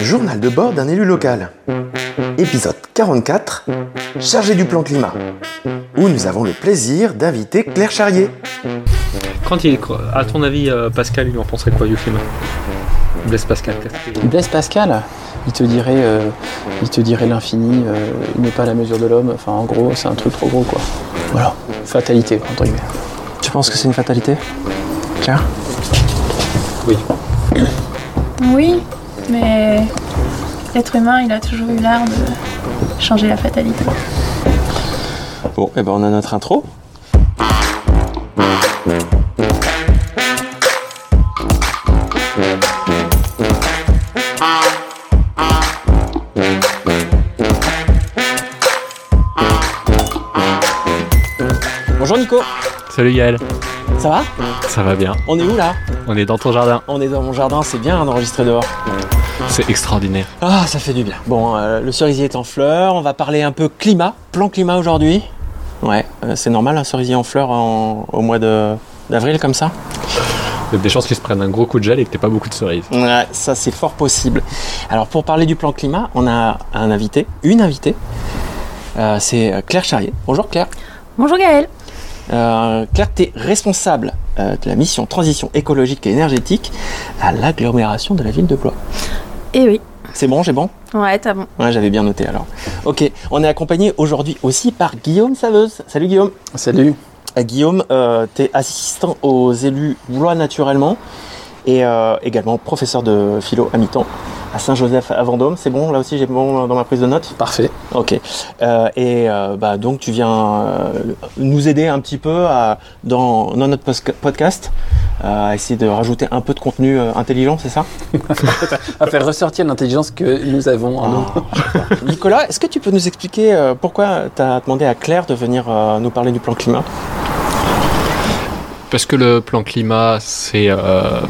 Journal de bord d'un élu local. Épisode 44, chargé du plan climat, où nous avons le plaisir d'inviter Claire Charrier. Quand il À ton avis, euh, Pascal, il en penserait quoi du climat? Blaise Pascal. qu'est-ce qu'il- Blaise Pascal, il te dirait, euh, il te dirait l'infini, euh, il n'est pas à la mesure de l'homme. Enfin, en gros, c'est un truc trop gros, quoi. Voilà, fatalité entre guillemets. Tu penses que c'est une fatalité? Claire? Oui. Oui, mais l'être humain, il a toujours eu l'art de changer la fatalité. Bon, et ben on a notre intro. Bonjour Nico, Salut Yael, ça va? Ça va bien. On est où là? On est dans ton jardin. On est dans mon jardin, c'est bien d'enregistrer dehors. C'est extraordinaire. Ah, ça fait du bien. Bon, euh, le cerisier est en fleurs, on va parler un peu climat, plan climat aujourd'hui. Ouais, euh, c'est normal un cerisier en fleurs en- au mois de- d'avril comme ça? Il y a des chances qu'ils se prennent un gros coup de gel et que t'aies pas beaucoup de cerises. Ouais, ça c'est fort possible. Alors pour parler du plan climat, on a un invité, une invitée. Euh, c'est Claire Charrier. Bonjour Claire. Bonjour Gaël. Euh, Claire, tu es responsable euh, de la mission transition écologique et énergétique à l'agglomération de la ville de Blois. Eh oui. C'est bon, j'ai bon Ouais, t'as bon. Ouais, j'avais bien noté alors. Ok, on est accompagné aujourd'hui aussi par Guillaume Saveuse. Salut Guillaume. Salut. Euh, Guillaume, tu es assistant aux élus Blois naturellement et euh, également professeur de philo à mi-temps à Saint-Joseph à Vendôme. C'est bon, là aussi j'ai bon dans ma prise de notes Parfait. Ok. Euh, et euh, bah, donc tu viens euh, nous aider un petit peu à, dans, dans notre podcast euh, à essayer de rajouter un peu de contenu euh, intelligent, c'est ça À faire ressortir l'intelligence que nous avons en nous. Nicolas, est-ce que tu peux nous expliquer euh, pourquoi tu as demandé à Claire de venir euh, nous parler du plan climat? Parce que le plan climat, c'est euh,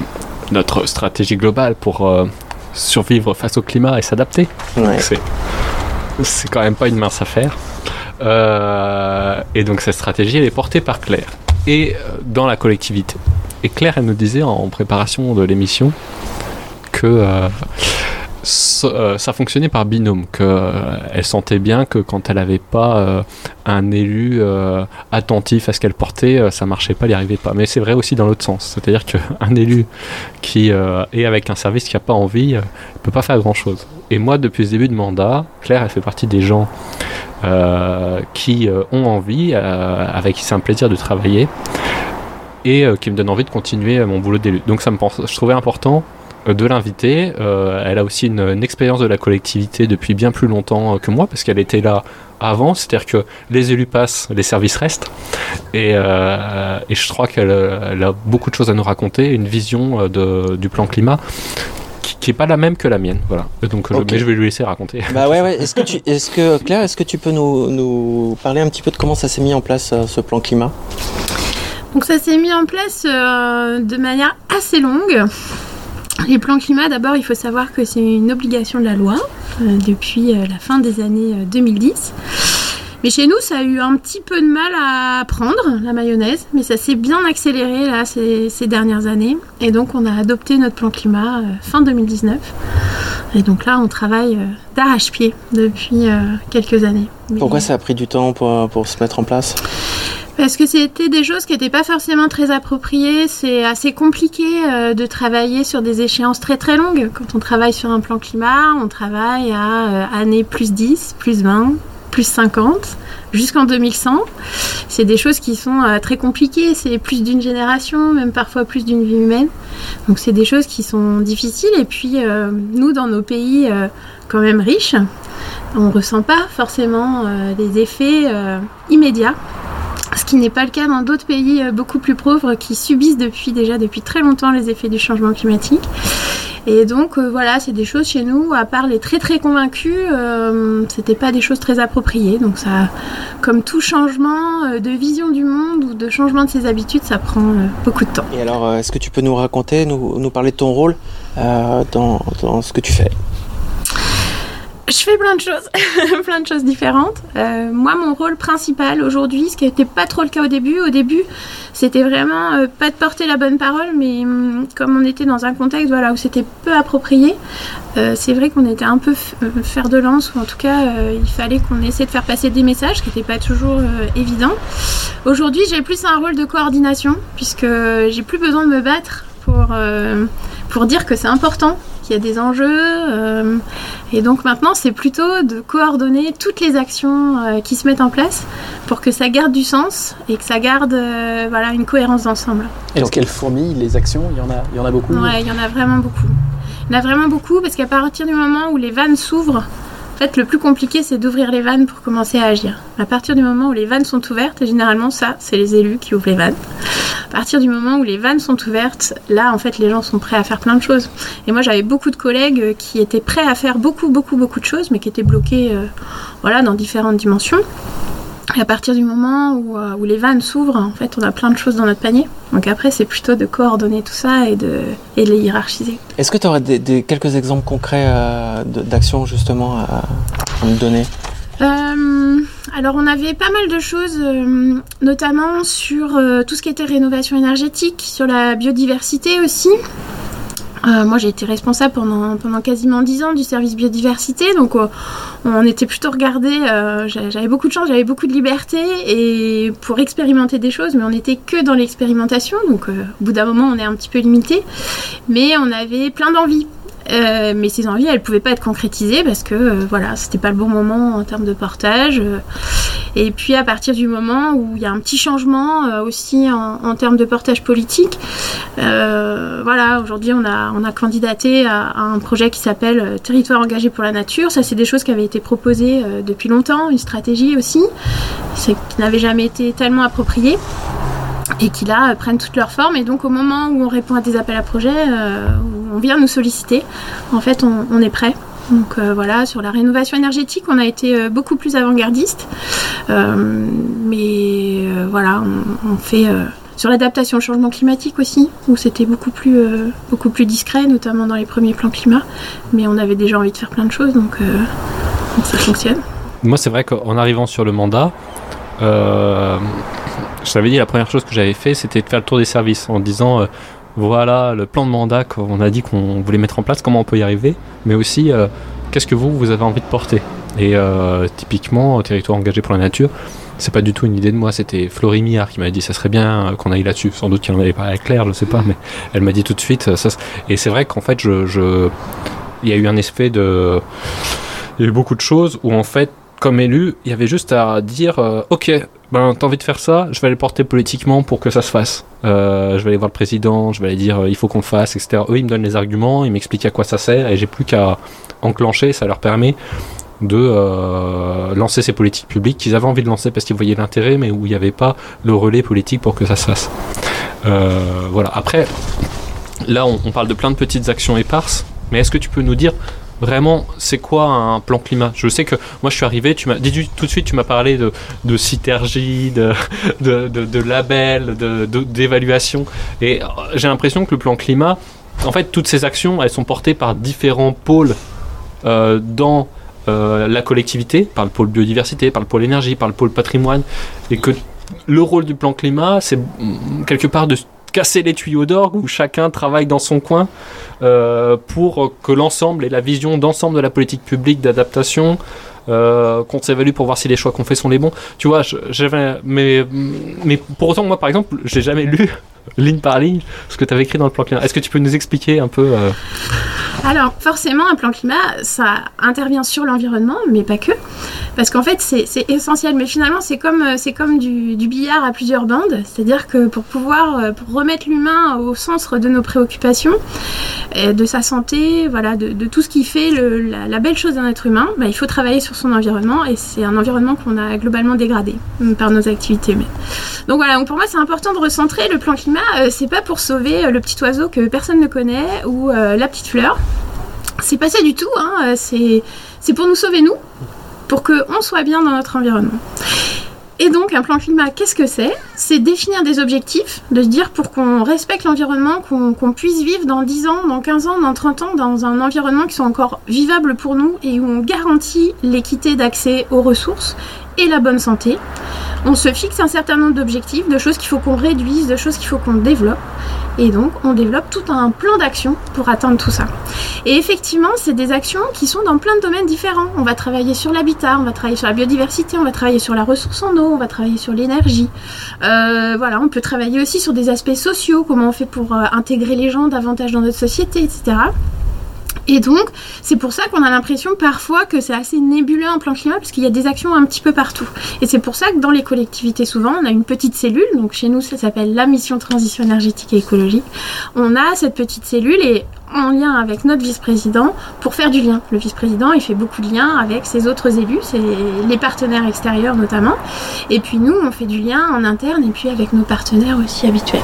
notre stratégie globale pour euh, survivre face au climat et s'adapter. Ouais. C'est, c'est quand même pas une mince affaire. Euh, et donc cette stratégie, elle est portée par Claire et euh, dans la collectivité. Et Claire, elle nous disait en préparation de l'émission que euh, ça, euh, ça fonctionnait par binôme, qu'elle sentait bien que quand elle n'avait pas euh, un élu euh, attentif à ce qu'elle portait, euh, ça marchait pas, elle n'y arrivait pas. Mais c'est vrai aussi dans l'autre sens, c'est-à-dire qu'un élu qui euh, est avec un service qui n'a pas envie, euh, il peut pas faire grand-chose. Et moi, depuis ce début de mandat, Claire, elle fait partie des gens euh, qui euh, ont envie, euh, avec qui c'est un plaisir de travailler, et euh, qui me donne envie de continuer euh, mon boulot d'élu. Donc ça me pense, je trouvais important euh, de l'inviter. Euh, elle a aussi une, une expérience de la collectivité depuis bien plus longtemps euh, que moi, parce qu'elle était là avant, c'est-à-dire que les élus passent, les services restent, et, euh, et je crois qu'elle euh, elle a beaucoup de choses à nous raconter, une vision euh, de, du plan climat qui, qui est pas la même que la mienne, voilà. Donc, je- mais je vais lui laisser raconter. Bah ouais, ouais. Est-ce que, tu, est-ce que Claire, est-ce que tu peux nous, nous parler un petit peu de comment ça s'est mis en place euh, ce plan climat? Donc ça s'est mis en place euh, de manière assez longue. Les plans climat, d'abord, il faut savoir que c'est une obligation de la loi euh, depuis euh, la fin des années euh, 2010. Mais chez nous, ça a eu un petit peu de mal à prendre, la mayonnaise, mais ça s'est bien accéléré là ces, ces dernières années. Et donc, on a adopté notre plan climat euh, fin 2019. Et donc là, on travaille euh, d'arrache-pied depuis euh, quelques années. Mais- Pourquoi ça a pris du temps pour, pour se mettre en place? Parce que c'était des choses qui n'étaient pas forcément très appropriées. C'est assez compliqué euh, de travailler sur des échéances très très longues. Quand on travaille sur un plan climat, on travaille à euh, année plus 10, plus 20, plus 50, jusqu'en 2100. C'est des choses qui sont euh, très compliquées. C'est plus d'une génération, même parfois plus d'une vie humaine. Donc c'est des choses qui sont difficiles. Et puis euh, nous, dans nos pays quand même riches, on ne ressent pas forcément les effets immédiats qui n'est pas le cas dans d'autres pays euh, beaucoup plus pauvres qui subissent depuis déjà depuis très longtemps les effets du changement climatique. Et donc euh, voilà, c'est des choses chez nous, à part les très très convaincus, euh, c'était pas des choses très appropriées. Donc ça, comme tout changement euh, de vision du monde ou de changement de ses habitudes, ça prend beaucoup de temps. Et alors, est-ce que tu peux nous raconter, nous, nous parler de ton rôle dans, dans ce que tu fais? Je fais plein de choses, plein de choses différentes. Euh, moi, mon rôle principal aujourd'hui, ce qui n'était pas trop le cas au début, au début, c'était vraiment euh, pas de porter la bonne parole, mais hum, comme on était dans un contexte où c'était peu approprié, euh, c'est vrai qu'on était un peu fer de lance, ou en tout cas, il fallait qu'on essaie de faire passer des messages, qui n'était pas toujours évident. Aujourd'hui, j'ai plus un rôle de coordination, puisque j'ai plus besoin de me battre pour, pour dire que c'est important, qu'il y a des enjeux. euh, et donc maintenant, c'est plutôt de coordonner toutes les actions euh, qui se mettent en place pour que ça garde du sens et que ça garde euh, voilà, une cohérence d'ensemble. Est-ce qu'elles fourmillent les actions Il y en a, il y en a beaucoup? Ouais, il y en a vraiment beaucoup. Il y en a vraiment beaucoup parce qu'à partir du moment où les vannes s'ouvrent, en fait, le plus compliqué, c'est d'ouvrir les vannes pour commencer à agir. À partir du moment où les vannes sont ouvertes, et généralement, ça, c'est les élus qui ouvrent les vannes. À partir du moment où les vannes sont ouvertes, là, en fait, les gens sont prêts à faire plein de choses. Et moi, j'avais beaucoup de collègues qui étaient prêts à faire beaucoup, beaucoup, beaucoup de choses, mais qui étaient bloqués, euh, voilà, dans différentes dimensions. Et à partir du moment où, euh, où les vannes s'ouvrent, en fait, on a plein de choses dans notre panier. Donc après, c'est plutôt de coordonner tout ça et de, et de les hiérarchiser. Est-ce que tu aurais des, des- quelques exemples concrets euh, d'actions justement à, à me donner? Euh, alors on avait pas mal de choses, euh, notamment sur tout ce qui était rénovation énergétique, sur la biodiversité aussi. Euh, moi j'ai été responsable pendant, pendant quasiment 10 ans du service biodiversité, donc euh, on était plutôt regardé, euh, j'a- j'avais beaucoup de chance, j'avais beaucoup de liberté et pour expérimenter des choses, mais on n'était que dans l'expérimentation, donc au bout d'un moment on est un petit peu limité, mais on avait plein d'envies. Euh, mais ces envies, elles pouvaient pas être concrétisées parce que euh, voilà, c'était pas le bon moment en termes de portage. euh. et puis à partir du moment où il y a un petit changement euh, aussi en, termes de portage politique, voilà, aujourd'hui on a, on a candidaté à, un projet qui s'appelle Territoire engagé pour la nature. Ça, c'est des choses qui avaient été proposées depuis longtemps, une stratégie aussi, qui n'avait jamais été tellement appropriée et qui là euh, prennent toute leur forme. Et donc au moment où on répond à des appels à projets, euh, où on vient nous solliciter, en fait on, est prêt. Donc euh, voilà, sur la rénovation énergétique, on a été beaucoup plus avant-gardiste. Mais voilà, on, fait sur l'adaptation au changement climatique aussi, où c'était beaucoup plus beaucoup plus discret, notamment dans les premiers plans climat. Mais on avait déjà envie de faire plein de choses, donc, ça fonctionne. Moi, c'est vrai qu'en arrivant sur le mandat, je t'avais dit la première chose que j'avais fait, c'était de faire le tour des services en disant euh, voilà le plan de mandat qu'on a dit qu'on voulait mettre en place, comment on peut y arriver, mais aussi euh, qu'est-ce que vous, vous avez envie de porter. Et euh, typiquement, territoire engagé pour la nature, c'est pas du tout une idée de moi, c'était Florie Millard qui m'a dit ça serait bien qu'on aille là-dessus. Sans doute qu'il en avait pas avec Claire, je sais pas, mais elle m'a dit tout de suite. Ça, et c'est vrai qu'en fait, je- il y a eu un effet de. Il y a eu beaucoup de choses où en fait, comme élu, il y avait juste à dire euh, Ok, ben t'as envie de faire ça, je vais aller le porter politiquement pour que ça se fasse. Euh, je vais aller voir le président, je vais aller dire euh, il faut qu'on le fasse, etc. Eux, ils me donnent les arguments, ils m'expliquent à quoi ça sert et j'ai plus qu'à enclencher, ça leur permet de lancer ces politiques publiques qu'ils avaient envie de lancer parce qu'ils voyaient l'intérêt, mais où il n'y avait pas le relais politique pour que ça se fasse. Voilà. Après, là, on parle de plein de petites actions éparses, mais est-ce que tu peux nous dire vraiment c'est quoi un plan climat? Je sais que moi je suis arrivé, tu m'as dit tout de suite, tu m'as parlé de, de de, de, de, de label, d'évaluation, et euh, j'ai l'impression que le plan climat, en fait, toutes ces actions, elles sont portées par différents pôles euh, dans euh, la collectivité, par le pôle biodiversité, par le pôle énergie, par le pôle patrimoine, et que le rôle du plan climat, c'est mm, quelque part de casser les tuyaux d'orgue où chacun travaille dans son coin euh, pour que l'ensemble et la vision d'ensemble de la politique publique d'adaptation euh, qu'on s'évalue pour voir si les choix qu'on fait sont les bons. Tu vois, mais, mais pour autant, moi par exemple, j'ai jamais lu ligne par ligne ce que tu avais écrit dans le plan climat. Est-ce que tu peux nous expliquer un peu euh, Alors, forcément, un plan climat, ça intervient sur l'environnement, mais pas que. Parce qu'en fait, c'est essentiel. Mais finalement, c'est comme, euh, du, billard à plusieurs bandes. C'est-à-dire que pour pouvoir, euh, remettre l'humain au centre de nos préoccupations, et de sa santé, voilà, de, tout ce qui fait la, belle chose d'un être humain, bah, il faut travailler sur son environnement. Et c'est un environnement qu'on a globalement dégradé euh, par nos activités. Mais... Donc voilà, donc pour moi, c'est important de recentrer. Le plan climat, euh, c'est pas pour sauver euh, le petit oiseau que personne ne connaît ou euh, la petite fleur. C'est pas ça du tout, hein. euh, c'est pour nous sauver nous, pour qu'on soit bien dans notre environnement. Et donc, un plan climat, qu'est-ce que c'est? C'est définir des objectifs, de se dire pour qu'on respecte l'environnement, qu'on puisse vivre dans 10 ans, dans 15 ans, dans 30 ans, dans un environnement qui soit encore vivable pour nous et où on garantit l'équité d'accès aux ressources et la bonne santé. On se fixe un certain nombre d'objectifs, de choses qu'il faut qu'on réduise, de choses qu'il faut qu'on développe. Et donc, on développe tout un plan d'action pour atteindre tout ça. Et effectivement, c'est des actions qui sont dans plein de domaines différents. On va travailler sur l'habitat, on va travailler sur la biodiversité, on va travailler sur la ressource en eau, on va travailler sur l'énergie. Euh, voilà, on peut travailler aussi sur des aspects sociaux, comment on fait pour euh, intégrer les gens davantage dans notre société, etc. Et donc, c'est pour ça qu'on a l'impression parfois que c'est assez nébuleux en plan climat, parce qu'il y a des actions un petit peu partout. Et c'est pour ça que dans les collectivités, souvent, on a une petite cellule, donc chez nous, ça s'appelle la mission transition énergétique et écologique. On a cette petite cellule et en lien avec notre vice-président pour faire du lien. Le vice-président, il fait beaucoup de liens avec ses autres élus, les partenaires extérieurs notamment. Et puis nous, on fait du lien en interne et puis avec nos partenaires aussi habituels.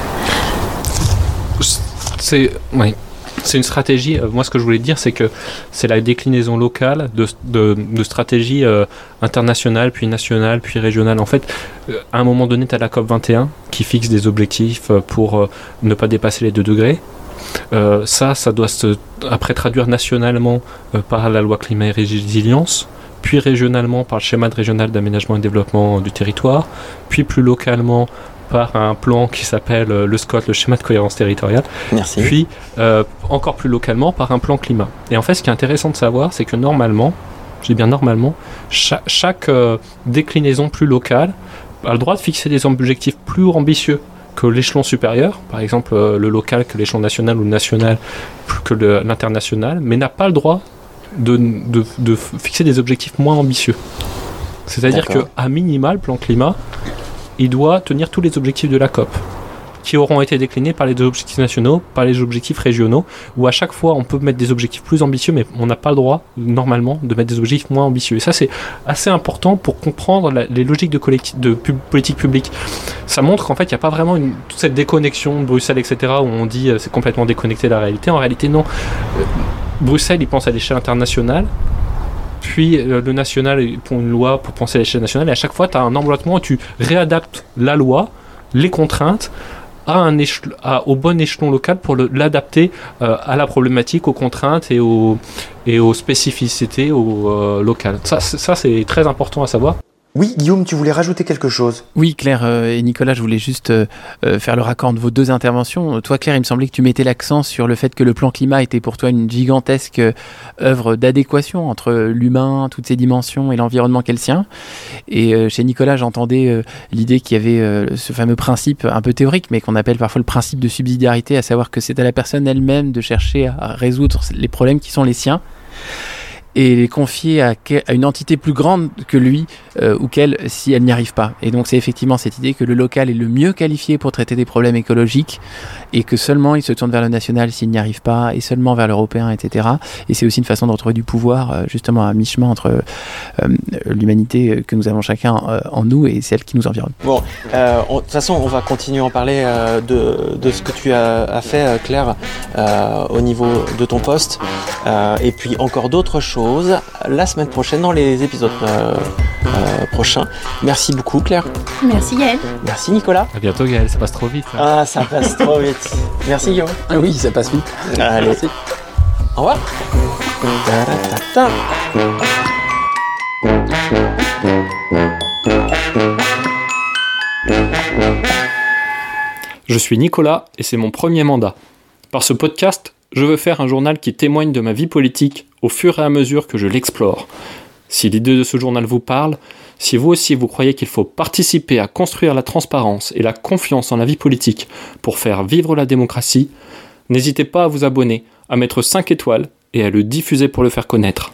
C'est oui, c'est une stratégie. Euh, moi, ce que je voulais dire, c'est que c'est la déclinaison locale de, de, stratégies euh, internationales, puis nationales, puis régionales. En fait, euh, à un moment donné, tu as la COP 21 qui fixe des objectifs pour ne pas dépasser les 2 degrés. ça, ça doit se, après traduire nationalement par la loi climat et résilience, puis régionalement par le schéma régional d'aménagement et développement du territoire, puis plus localement par un plan qui s'appelle euh, le SCOT, le schéma de cohérence territoriale. Merci. Puis, euh, encore plus localement, par un plan climat. Et en fait, ce qui est intéressant de savoir, c'est que normalement, je dis bien normalement, chaque, euh, déclinaison plus locale a le droit de fixer des objectifs plus ambitieux que l'échelon supérieur, par exemple le local que l'échelon national ou national plus que l'international, mais n'a pas le droit de, de, de, fixer des objectifs moins ambitieux. C'est-à-dire qu'à minimal, le plan climat, il doit tenir tous les objectifs de la COP qui auront été déclinés par les objectifs nationaux, par les objectifs régionaux, où à chaque fois on peut mettre des objectifs plus ambitieux, mais on n'a pas le droit, normalement, de mettre des objectifs moins ambitieux. Et ça, c'est assez important pour comprendre les logiques de, politique publique. Ça montre qu'en fait, il n'y a pas vraiment une, toute cette déconnexion de Bruxelles, etc., où on dit euh, c'est complètement déconnecté de la réalité. En réalité, non. Euh, Bruxelles, il pense à l'échelle internationale, puis le national pour une loi pour penser à l'échelle nationale, et à chaque fois, tu as un emboîtement où tu réadaptes la loi, les contraintes, à un au bon échelon local pour l'adapter euh, à la problématique, aux contraintes et aux, et aux spécificités euh, locales. Ça c'est très important à savoir. Oui, Guillaume, tu voulais rajouter quelque chose Oui, Claire euh, et Nicolas, je voulais juste euh, euh, faire le raccord de vos deux interventions. Toi, Claire, il me semblait que tu mettais l'accent sur le fait que le plan climat était pour toi une gigantesque œuvre d'adéquation entre l'humain, toutes ses dimensions et l'environnement qu'est le sien. Et chez Nicolas, j'entendais l'idée qu'il y avait ce fameux principe un peu théorique, mais qu'on appelle parfois le principe de subsidiarité, à savoir que c'est à la personne elle-même de chercher à résoudre les problèmes qui sont les siens et les confier à, une entité plus grande que lui euh, ou qu'elle si elle n'y arrive pas. Et donc c'est effectivement cette idée que le local est le mieux qualifié pour traiter des problèmes écologiques et que seulement il se tourne vers le national s'il n'y arrive pas et seulement vers l'européen, etc. Et c'est aussi une façon de retrouver du pouvoir euh, justement à mi-chemin entre euh, l'humanité que nous avons chacun en nous et celle qui nous environne. Bon, de toute façon on va continuer à en parler de, ce que tu as fait Claire au niveau de ton poste et puis encore d'autres choses la semaine prochaine dans les épisodes euh, euh, prochains. Merci beaucoup Claire. Merci Gaël. Merci Nicolas. À bientôt Gaël, ça passe trop vite. Hein. Ah ça passe trop vite. Merci Guillaume. Ah oui, ça passe vite. Allez. Merci. Au revoir. Je suis Nicolas et c'est mon premier mandat. Par ce podcast, je veux faire un journal qui témoigne de ma vie politique au fur et à mesure que je l'explore. Si l'idée de ce journal vous parle, si vous aussi vous croyez qu'il faut participer à construire la transparence et la confiance en la vie politique pour faire vivre la démocratie, n'hésitez pas à vous abonner, à mettre 5 étoiles et à le diffuser pour le faire connaître.